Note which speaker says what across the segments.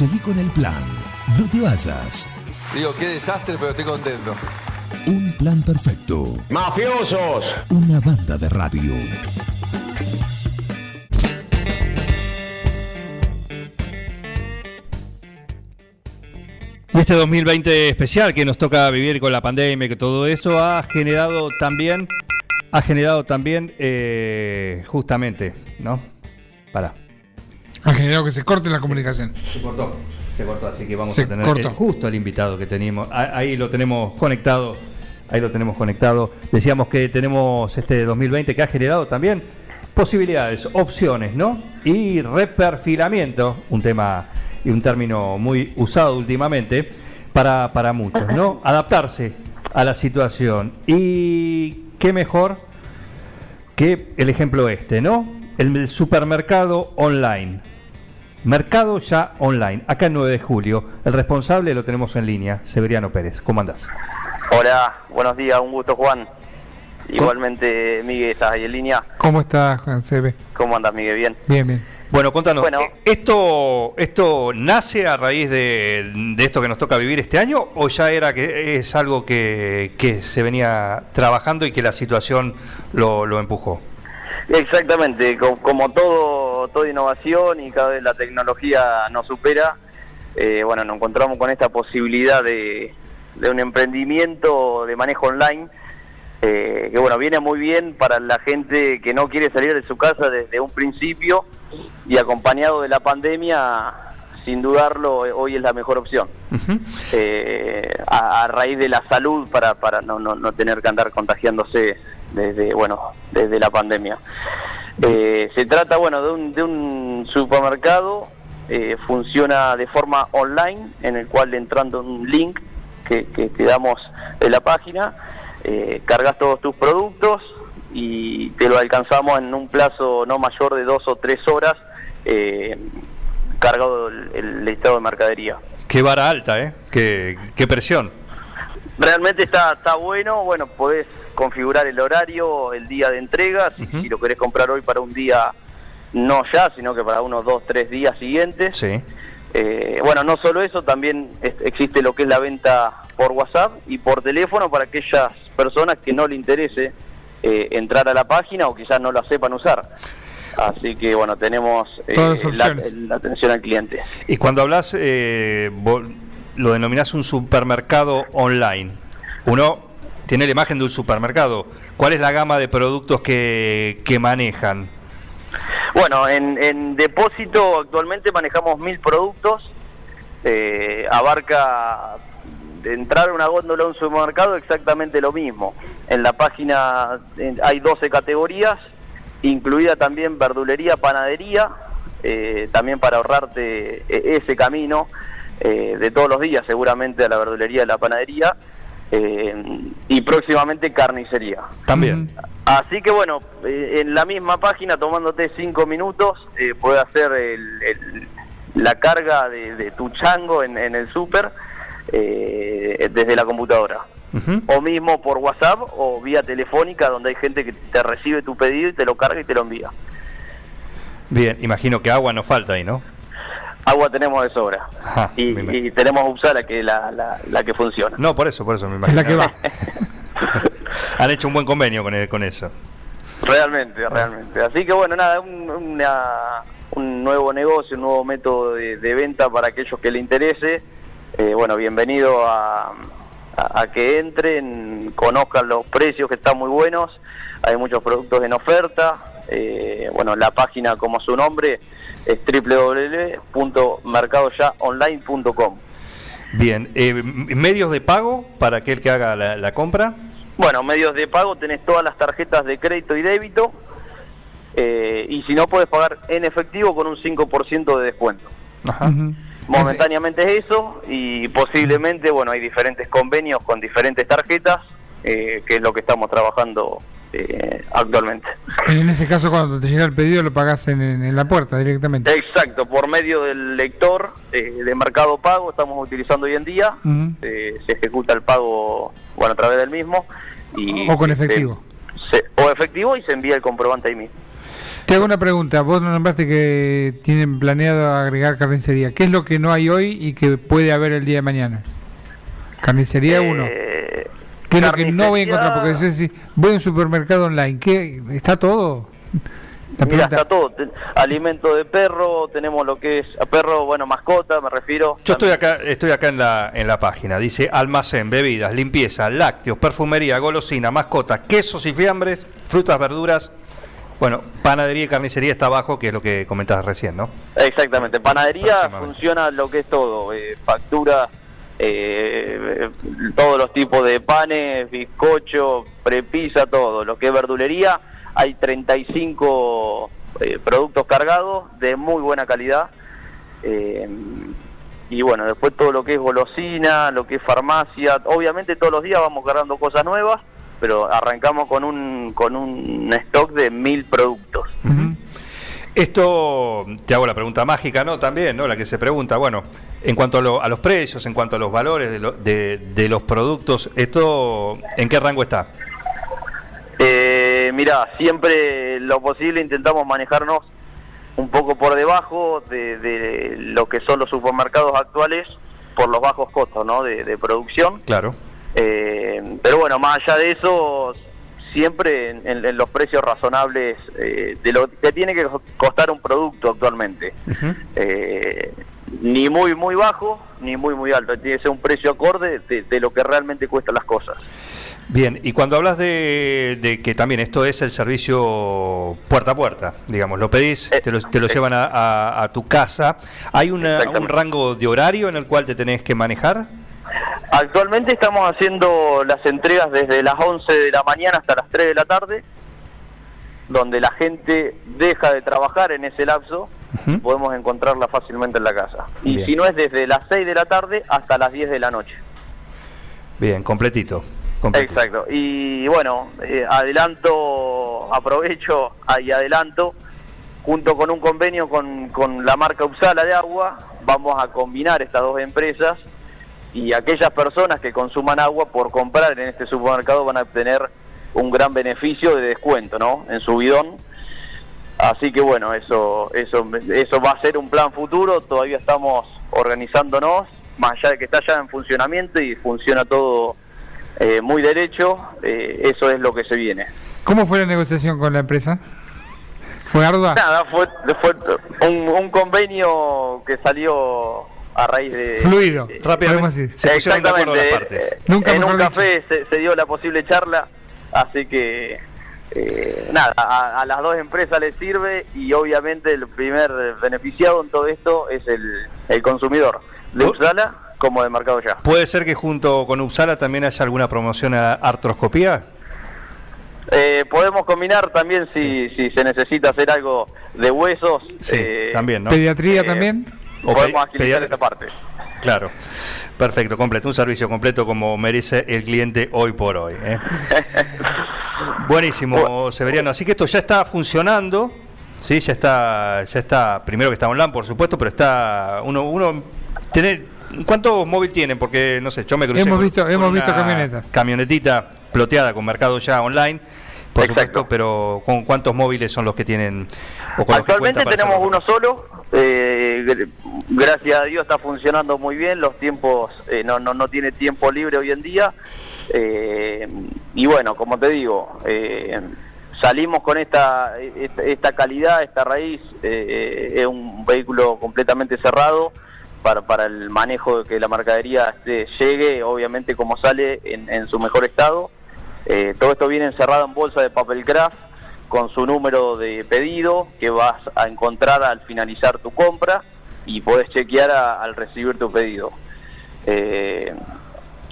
Speaker 1: Seguí con el plan. No te vayas.
Speaker 2: Digo, qué desastre, pero estoy contento.
Speaker 1: Un plan perfecto.
Speaker 3: ¡Mafiosos!
Speaker 1: Una banda de radio.
Speaker 4: Y este 2020 especial que nos toca vivir con la pandemia y que todo eso ha generado también, ha generado también, eh, justamente, ¿no? Para.
Speaker 5: Ha generado que se corte la comunicación.
Speaker 4: Se cortó, se cortó, así que vamos
Speaker 5: Se
Speaker 4: a tener
Speaker 5: cortó.
Speaker 4: el- justo el invitado que teníamos. A- Ahí lo tenemos conectado, ahí lo tenemos conectado. Decíamos que tenemos este 2020 que ha generado también posibilidades, opciones, ¿no? Y reperfilamiento, un tema y un término muy usado últimamente para, para muchos, ¿no? Adaptarse a la situación. Y qué mejor que el ejemplo este, ¿no? El supermercado online. Mercado ya online, acá en 9 de julio. El responsable lo tenemos en línea, Severiano Pérez. ¿Cómo andás?
Speaker 6: Hola, buenos días, un gusto Juan. Igualmente Miguel, estás ahí en línea.
Speaker 5: ¿Cómo estás, Juan Sebe?
Speaker 6: ¿Cómo andas Miguel? Bien.
Speaker 5: Bien, bien.
Speaker 4: Bueno, contanos,
Speaker 6: Bueno.
Speaker 4: ¿eh, ¿esto, ¿esto nace a raíz de, de esto que nos toca vivir este año o ya era que es algo que, que se venía trabajando y que la situación lo, lo empujó?
Speaker 6: Exactamente, co- como todo, toda innovación y cada vez la tecnología nos supera, eh, bueno, nos encontramos con esta posibilidad de, de un emprendimiento de manejo online, eh, que bueno, viene muy bien para la gente que no quiere salir de su casa desde un principio y acompañado de la pandemia, sin dudarlo, hoy es la mejor opción. Eh, a, a raíz de la salud para, para no, no, no tener que andar contagiándose desde bueno desde la pandemia. Eh, se trata bueno de un, de un supermercado, eh, funciona de forma online, en el cual entrando un link que, que te damos de la página, eh, cargas todos tus productos y te lo alcanzamos en un plazo no mayor de dos o tres horas, eh, cargado el, el listado de mercadería.
Speaker 4: Qué vara alta, ¿eh? Qué, qué presión.
Speaker 6: Realmente está, está bueno, bueno, podés configurar el horario, el día de entrega, si, lo querés comprar hoy para un día, no ya, sino que para unos dos, tres días siguientes.
Speaker 4: Sí.
Speaker 6: Eh, bueno, no solo eso, también es- existe lo que es la venta por WhatsApp y por teléfono para aquellas personas que no le interese eh, entrar a la página o quizás no la sepan usar. Así que bueno, tenemos eh, la, atención al cliente.
Speaker 4: Y cuando hablas, eh, lo denominás un supermercado online. Uno tiene la imagen de un supermercado. ¿Cuál es la gama de productos que, manejan?
Speaker 6: Bueno, en, depósito actualmente manejamos mil productos. eh, abarca entrar una góndola a un supermercado exactamente lo mismo. En la página hay 12 categorías, incluida también verdulería, panadería, eh, también para ahorrarte eh, ese camino eh, de todos los días seguramente a la verdulería y la panadería, eh, y próximamente carnicería.
Speaker 4: También.
Speaker 6: Así que bueno, eh, en la misma página, tomándote cinco minutos, eh, puedes hacer el- el- la carga de, de tu chango en, en el súper eh, desde la computadora. O mismo por WhatsApp o vía telefónica, donde hay gente que te recibe tu pedido y te lo carga y te lo envía.
Speaker 4: Bien, imagino que agua no falta ahí, ¿no?
Speaker 6: Agua tenemos de sobra. Y, y tenemos Upsala, que es la, la, la que funciona.
Speaker 4: No, por eso, por eso me
Speaker 5: Es
Speaker 4: imagino.
Speaker 5: la que va.
Speaker 4: Han hecho un buen convenio con, el- con eso.
Speaker 6: Realmente, realmente. Así que bueno, nada, un, una- un nuevo negocio, un nuevo método de, de venta para aquellos que le interese. Eh, bueno, bienvenido a, a- a que entren, conozcan los precios que están muy buenos. Hay muchos productos en oferta. Eh, bueno, la página, como su nombre, es www.mercadoyaonline.com.
Speaker 4: Bien, eh, medios de pago para aquel que haga la, la compra.
Speaker 6: Bueno, medios de pago, tenés todas las tarjetas de crédito y débito. eh, y si no, puedes pagar en efectivo con un 5% de descuento.
Speaker 4: Ajá.
Speaker 6: Momentáneamente es eso y posiblemente, bueno, hay diferentes convenios con diferentes tarjetas, eh, que es lo que estamos trabajando eh, actualmente.
Speaker 5: En ese caso, cuando te llega el pedido, lo pagas en, la puerta directamente.
Speaker 6: Exacto, por medio del lector eh, de mercado pago, estamos utilizando hoy en día, eh, se ejecuta el pago bueno, a través del mismo.
Speaker 5: O con efectivo.
Speaker 6: Se, o efectivo y se envía el comprobante ahí mismo.
Speaker 5: Te hago una pregunta, vos nos nombraste que tienen planeado agregar carnicería. ¿Qué es lo que no hay hoy y que puede haber el día de mañana? Carnicería
Speaker 6: eh,
Speaker 5: 1 que es lo que no voy a encontrar, porque si, si voy a un supermercado online, ¿qué? ¿Está todo?
Speaker 6: Mira, está todo. Alimento de perro, tenemos lo que es a perro, bueno, mascota, me refiero.
Speaker 4: Yo también. estoy acá, estoy acá en la, en la página. Dice almacén, bebidas, limpieza, lácteos, perfumería, golosina, mascotas, quesos y fiambres, frutas, verduras. Bueno, panadería y carnicería está abajo, que es lo que comentabas recién, ¿no?
Speaker 6: Exactamente. Panadería funciona lo que es todo. Eh, factura eh, todos los tipos de panes, bizcocho, prepisa, todo. Lo que es verdulería, hay 35 eh, productos cargados de muy buena calidad. eh, y bueno, después todo lo que es golosina, lo que es farmacia, obviamente todos los días vamos cargando cosas nuevas, pero arrancamos con un, con un stock de mil productos.
Speaker 4: Esto, te hago la pregunta mágica, ¿no? También, ¿no? La que se pregunta, bueno, en cuanto a, lo- a los precios, en cuanto a los valores de, lo- de- de los productos, ¿esto en qué rango está?
Speaker 6: Eh, mira, siempre lo posible intentamos manejarnos un poco por debajo de, de lo que son los supermercados actuales por los bajos costos ¿no? de, de producción.
Speaker 4: Claro.
Speaker 6: Eh, pero bueno, más allá de eso, siempre en, en- en los precios razonables eh, de lo que tiene que costar un producto actualmente. Eh, ni muy muy bajo ni muy muy alto, tiene que ser un precio acorde de, de lo que realmente cuestan las cosas.
Speaker 4: Bien, y cuando hablas de, de que también esto es el servicio puerta a puerta, digamos, lo pedís,
Speaker 6: Eh,
Speaker 4: te lo, te lo
Speaker 6: eh.
Speaker 4: llevan a, a- a tu casa, ¿hay una- un rango de horario en el cual te tenés que manejar?
Speaker 6: Actualmente estamos haciendo las entregas desde las 11 de la mañana hasta las 3 de la tarde, donde la gente deja de trabajar en ese lapso, podemos encontrarla fácilmente en la casa. Y
Speaker 4: Bien.
Speaker 6: si no es desde las 6 de la tarde hasta las 10 de la noche.
Speaker 4: Bien, completito. completito.
Speaker 6: Exacto. Y bueno, eh, adelanto, aprovecho y adelanto, junto con un convenio con, con la marca Upsala de agua, vamos a combinar estas dos empresas y aquellas personas que consuman agua por comprar en este supermercado van a obtener un gran beneficio de descuento, ¿no? En su bidón. Así que bueno, eso, eso, eso va a ser un plan futuro. Todavía estamos organizándonos, más allá de que está ya en funcionamiento y funciona todo eh, muy derecho. eh, eso es lo que se viene.
Speaker 5: ¿Cómo fue la negociación con la empresa? ¿Fue ardua?
Speaker 6: Nada, fue, fue un, un convenio que salió a raíz de
Speaker 5: Fluido,
Speaker 6: eh,
Speaker 4: Rápidamente se pusieron de acuerdo las
Speaker 6: Exactamente.
Speaker 4: partes.
Speaker 6: Eh,
Speaker 5: Nunca
Speaker 6: en un café se, se dio la posible charla, así que eh, nada, a, a las dos empresas les sirve y obviamente el primer beneficiado en todo esto es el, el consumidor, de. Upsala como de Mercado Ya.
Speaker 4: ¿Puede ser que junto con Upsala también haya alguna promoción a artroscopía?
Speaker 6: Eh, podemos combinar también si, si se necesita hacer algo de huesos.
Speaker 4: Sí,
Speaker 6: eh,
Speaker 4: también, ¿no?
Speaker 5: ¿Pediatría
Speaker 6: eh,
Speaker 5: también?
Speaker 4: O
Speaker 6: Podemos agilizar esa parte.
Speaker 4: Claro, perfecto, completo, un servicio completo como merece el cliente hoy por hoy. ¿eh? Buenísimo, Severiano. Así que esto ya está funcionando, sí, ya está, ya está. Primero que está online, por supuesto, pero está uno, uno tener. ¿Cuántos móviles tienen? Porque no sé, yo me crucé
Speaker 5: Hemos
Speaker 4: con-
Speaker 5: visto-
Speaker 4: con
Speaker 5: hemos visto
Speaker 4: una
Speaker 5: camionetas.
Speaker 4: Camionetita ploteada con mercado ya online. Por
Speaker 6: Exacto.
Speaker 4: supuesto, pero ¿con cuántos móviles son los que tienen? O con los que
Speaker 6: Actualmente tenemos uno solo. eh, gr- gracias a Dios está funcionando muy bien. Los tiempos, eh, no, no, no tiene tiempo libre hoy en día. eh, y bueno, como te digo, salimos con esta, esta, esta calidad, esta raíz. es un vehículo completamente cerrado para, para el manejo de que la mercadería este, llegue, obviamente como sale en, en su mejor estado. Eh, todo esto viene encerrado en bolsa de papel craft con su número de pedido que vas a encontrar al finalizar tu compra y podés chequear al recibir tu pedido. Eh,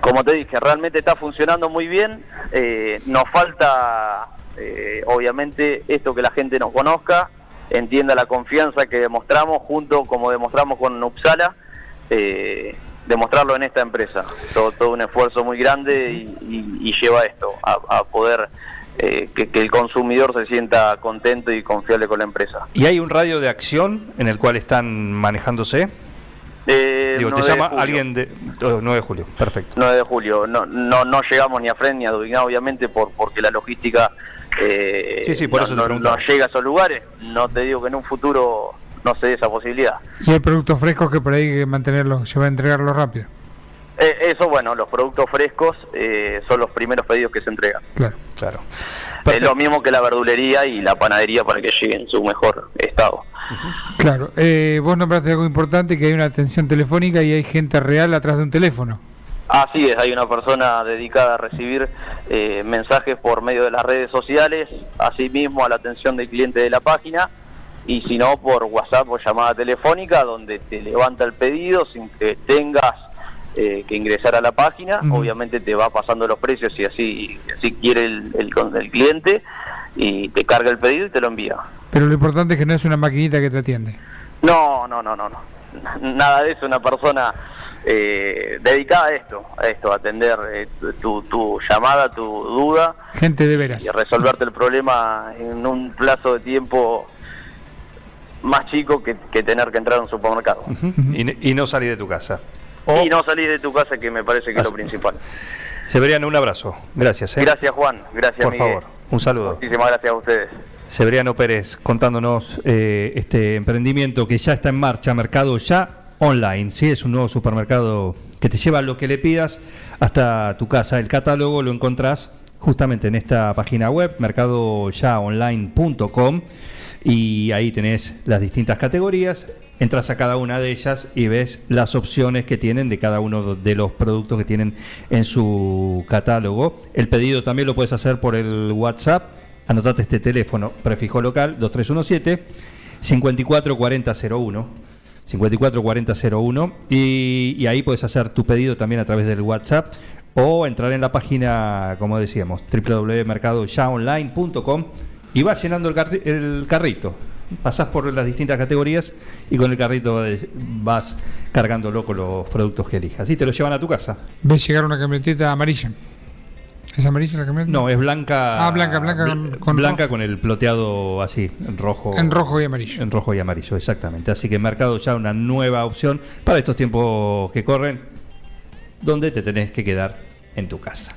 Speaker 6: como te dije, realmente está funcionando muy bien. Eh, nos falta, obviamente, esto que la gente nos conozca, entienda la confianza que demostramos junto como demostramos con Upsala, demostrarlo en esta empresa. Todo, todo un esfuerzo muy grande y, y- y lleva esto, a, a poder eh, que, que el consumidor se sienta contento y confiable con la empresa.
Speaker 4: ¿Y hay un radio de acción en el cual están manejándose?
Speaker 6: Eh,
Speaker 4: Digo, te
Speaker 6: 9 de
Speaker 4: llama alguien de... oh, 9 de julio, perfecto.
Speaker 6: 9 de julio. No, no, no llegamos ni a Fren ni a Dudigná, obviamente, por, porque la logística eh,
Speaker 4: Sí, sí, por
Speaker 6: no,
Speaker 4: eso te
Speaker 6: no- no llega a esos lugares. No te digo que en un futuro no se dé esa posibilidad.
Speaker 5: Y hay productos frescos que por ahí hay que mantenerlos, se va a entregarlos rápido.
Speaker 6: Eh, eso, bueno, los productos frescos eh, son los primeros pedidos que se entregan.
Speaker 5: Claro.
Speaker 4: Claro.
Speaker 6: Es lo mismo que la verdulería y la panadería para que llegue en su mejor estado.
Speaker 5: Claro. Eh, vos nombraste algo importante, que hay una atención telefónica y hay gente real atrás de un teléfono.
Speaker 6: Así es, hay una persona dedicada a recibir eh, mensajes por medio de las redes sociales, asimismo a la atención del cliente de la página, y si no, por WhatsApp o llamada telefónica, donde te levanta el pedido sin que tengas eh, que ingresar a la página. Obviamente te va pasando los precios si así, si así quiere el, el, el cliente, y te carga el pedido y te lo envía.
Speaker 5: Pero lo importante es que no es una maquinita que te atiende.
Speaker 6: No, no, no, no, no. Nada de eso, una persona eh, dedicada a esto, a esto, a atender eh, tu, tu llamada, tu duda
Speaker 5: Gente de veras.
Speaker 6: y resolverte el problema en un plazo de tiempo más chico que, que tener que entrar a un supermercado.
Speaker 4: y, y no salir de tu casa.
Speaker 6: Y no salir de tu casa, que me parece que es lo principal.
Speaker 4: Severiano, un abrazo. Gracias. ¿eh?
Speaker 6: Gracias, Juan. Gracias,
Speaker 4: Por
Speaker 6: Miguel.
Speaker 4: favor, un saludo.
Speaker 6: Muchísimas gracias a ustedes.
Speaker 4: Severiano Pérez contándonos eh, este emprendimiento que ya está en marcha, Mercado Ya Online. Sí, es un nuevo supermercado que te lleva lo que le pidas hasta tu casa. El catálogo lo encontrás justamente en esta página web, mercadoyaonline.com, y ahí tenés las distintas categorías. Entras a cada una de ellas y ves las opciones que tienen de cada uno de los productos que tienen en su catálogo. El pedido también lo puedes hacer por el WhatsApp. Anotate este teléfono, prefijo local 2317 544001. 544001 y, y ahí puedes hacer tu pedido también a través del WhatsApp o entrar en la página, como decíamos, www.mercadoyaonline.com y vas llenando el, el carrito. Pasás por las distintas categorías y con el carrito vas- cargándolo con los productos que elijas. Y te lo llevan a tu casa.
Speaker 5: Ves llegar una camionetita amarilla. ¿Es amarilla la camioneta?
Speaker 4: No, es blanca.
Speaker 5: Ah, blanca, blanca con- con
Speaker 4: blanca
Speaker 5: rojo.
Speaker 4: con el ploteado así, en rojo.
Speaker 5: En rojo y amarillo.
Speaker 4: En rojo y amarillo, exactamente. Así que Mercado ya una nueva opción para estos tiempos que corren, donde te tenés que quedar en tu casa.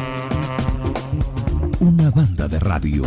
Speaker 1: Banda de radio.